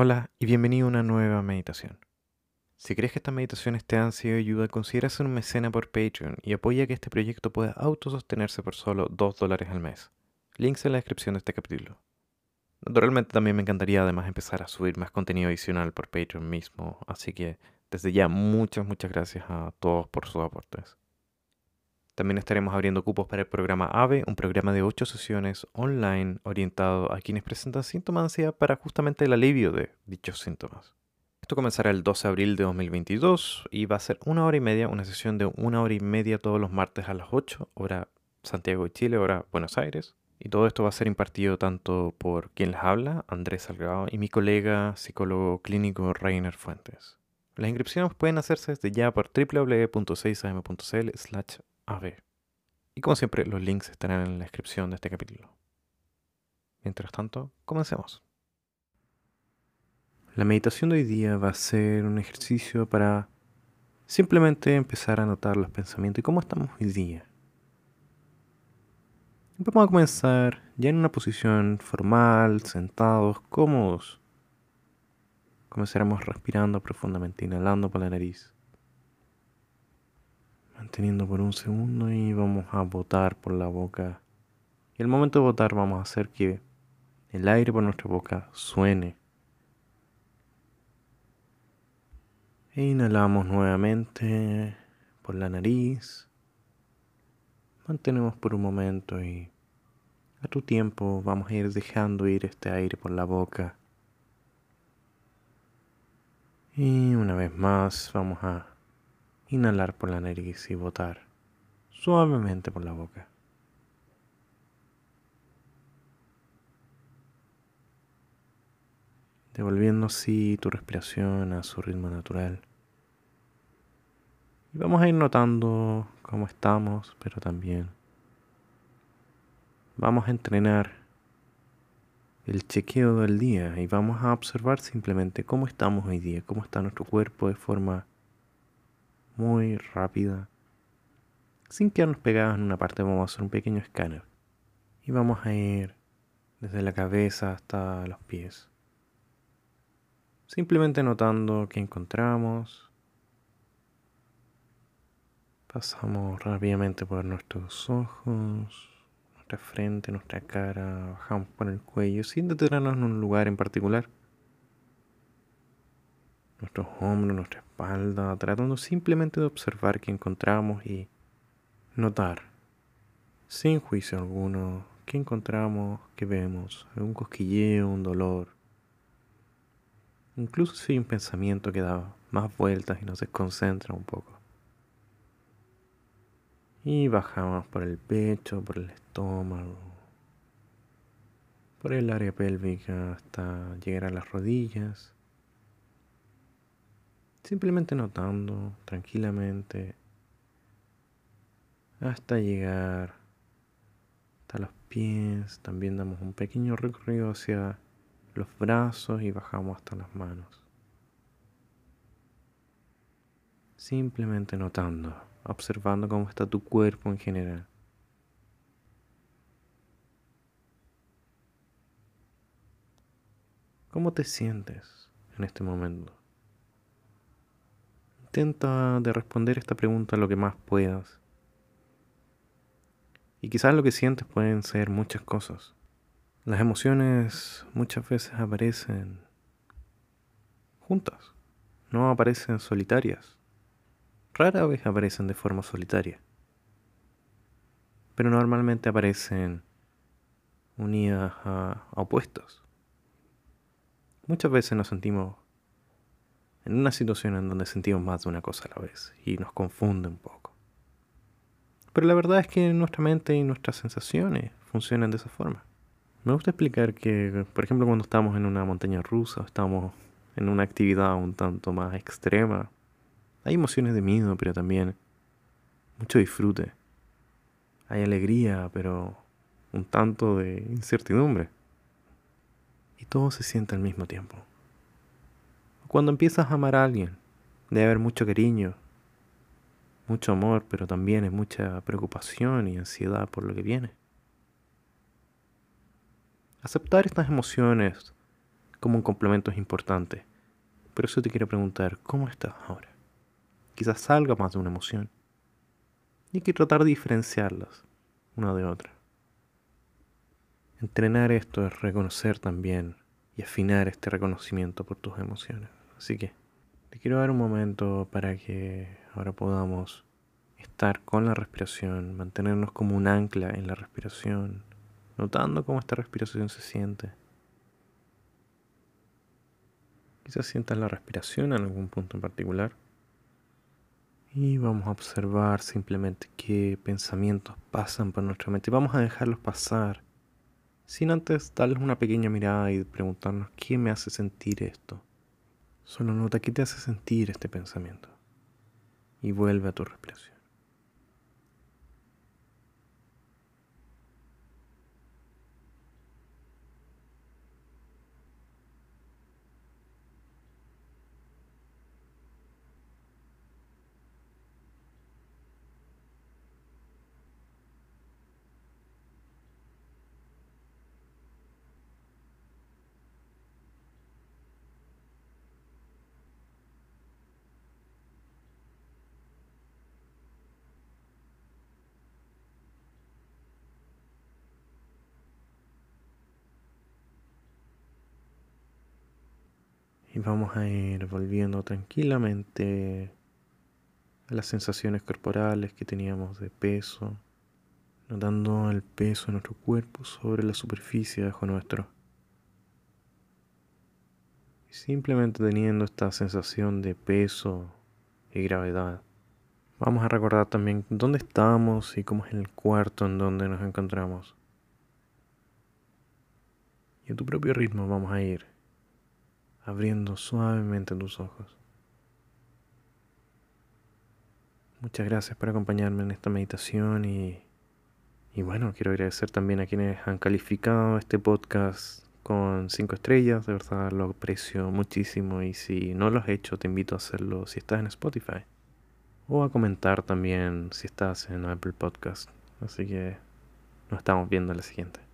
Hola y bienvenido a una nueva meditación. Si crees que estas meditaciones te han sido de ayuda, considera ser un mecena por Patreon y apoya que este proyecto pueda autosostenerse por solo 2 dólares al mes. Links en la descripción de este capítulo. Naturalmente también me encantaría además empezar a subir más contenido adicional por Patreon mismo, así que desde ya muchas, muchas gracias a todos por sus aportes. También estaremos abriendo cupos para el programa AVE, un programa de 8 sesiones online orientado a quienes presentan síntomas de ansiedad para justamente el alivio de dichos síntomas. Esto comenzará el 12 de abril de 2022 y va a ser una hora y media, una sesión de una hora y media todos los martes a las 8, hora Santiago de Chile, hora Buenos Aires. Y todo esto va a ser impartido tanto por quien les habla, Andrés Salgado, y mi colega psicólogo clínico Rainer Fuentes. Las inscripciones pueden hacerse desde ya por www.6am.cl slash av. Y como siempre, los links estarán en la descripción de este capítulo. Mientras tanto, comencemos. La meditación de hoy día va a ser un ejercicio para simplemente empezar a notar los pensamientos y cómo estamos hoy día. Vamos a comenzar ya en una posición formal, sentados, cómodos. Comenzaremos respirando profundamente, inhalando por la nariz. Manteniendo por un segundo y vamos a botar por la boca. Y al momento de botar vamos a hacer que el aire por nuestra boca suene. E inhalamos nuevamente por la nariz. Mantenemos por un momento y a tu tiempo vamos a ir dejando ir este aire por la boca. Y una vez más vamos a inhalar por la nariz y botar suavemente por la boca. Devolviendo así tu respiración a su ritmo natural. Y vamos a ir notando cómo estamos, pero también vamos a entrenar el chequeo del día y vamos a observar simplemente cómo estamos hoy día, cómo está nuestro cuerpo de forma muy rápida. Sin quedarnos pegados en una parte, vamos a hacer un pequeño escáner y vamos a ir desde la cabeza hasta los pies. Simplemente notando qué encontramos, Pasamos rápidamente por nuestros ojos, nuestra frente, nuestra cara, bajamos por el cuello sin detenernos en un lugar en particular. Nuestros hombros, nuestra espalda, tratando simplemente de observar qué encontramos y notar, sin juicio alguno, qué encontramos, qué vemos, algún cosquilleo, un dolor. Incluso si hay un pensamiento que da más vueltas y nos desconcentra un poco. Y bajamos por el pecho, por el estómago, por el área pélvica hasta llegar a las rodillas. Simplemente notando tranquilamente hasta llegar hasta los pies. También damos un pequeño recorrido hacia los brazos y bajamos hasta las manos. Simplemente notando observando cómo está tu cuerpo en general. ¿Cómo te sientes en este momento? Intenta de responder esta pregunta lo que más puedas. Y quizás lo que sientes pueden ser muchas cosas. Las emociones muchas veces aparecen juntas, no aparecen solitarias rara vez aparecen de forma solitaria, pero normalmente aparecen unidas a, opuestos. Muchas veces nos sentimos en una situación en donde sentimos más de una cosa a la vez y nos confunde un poco. Pero la verdad es que nuestra mente y nuestras sensaciones funcionan de esa forma. Me gusta explicar que, por ejemplo, cuando estamos en una montaña rusa, estamos en una actividad un tanto más extrema, hay emociones de miedo, pero también mucho disfrute. Hay alegría, pero un tanto de incertidumbre. Y todo se siente al mismo tiempo. Cuando empiezas a amar a alguien, debe haber mucho cariño, mucho amor, pero también hay mucha preocupación y ansiedad por lo que viene. Aceptar estas emociones como un complemento es importante. Por eso te quiero preguntar, ¿cómo estás ahora? Quizás salga más de una emoción. Y hay que tratar de diferenciarlas una de otra. Entrenar esto es reconocer también y afinar este reconocimiento por tus emociones. Así que te quiero dar un momento para que ahora podamos estar con la respiración, mantenernos como un ancla en la respiración, notando cómo esta respiración se siente. Quizás sientas la respiración en algún punto en particular. Y vamos a observar simplemente qué pensamientos pasan por nuestra mente. Vamos a dejarlos pasar, sin antes darles una pequeña mirada y preguntarnos qué me hace sentir esto. Solo nota qué te hace sentir este pensamiento. Y vuelve a tu respiración. Y vamos a ir volviendo tranquilamente a las sensaciones corporales que teníamos de peso, notando el peso de nuestro cuerpo sobre la superficie bajo nuestro. Y simplemente teniendo esta sensación de peso y gravedad. Vamos a recordar también dónde estamos y cómo es el cuarto en donde nos encontramos. Y a tu propio ritmo vamos a ir abriendo suavemente tus ojos. Muchas gracias por acompañarme en esta meditación y, y bueno, quiero agradecer también a quienes han calificado este podcast con cinco estrellas, de verdad lo aprecio muchísimo y si no lo has hecho te invito a hacerlo si estás en Spotify o a comentar también si estás en Apple Podcast. Así que nos estamos viendo en la siguiente.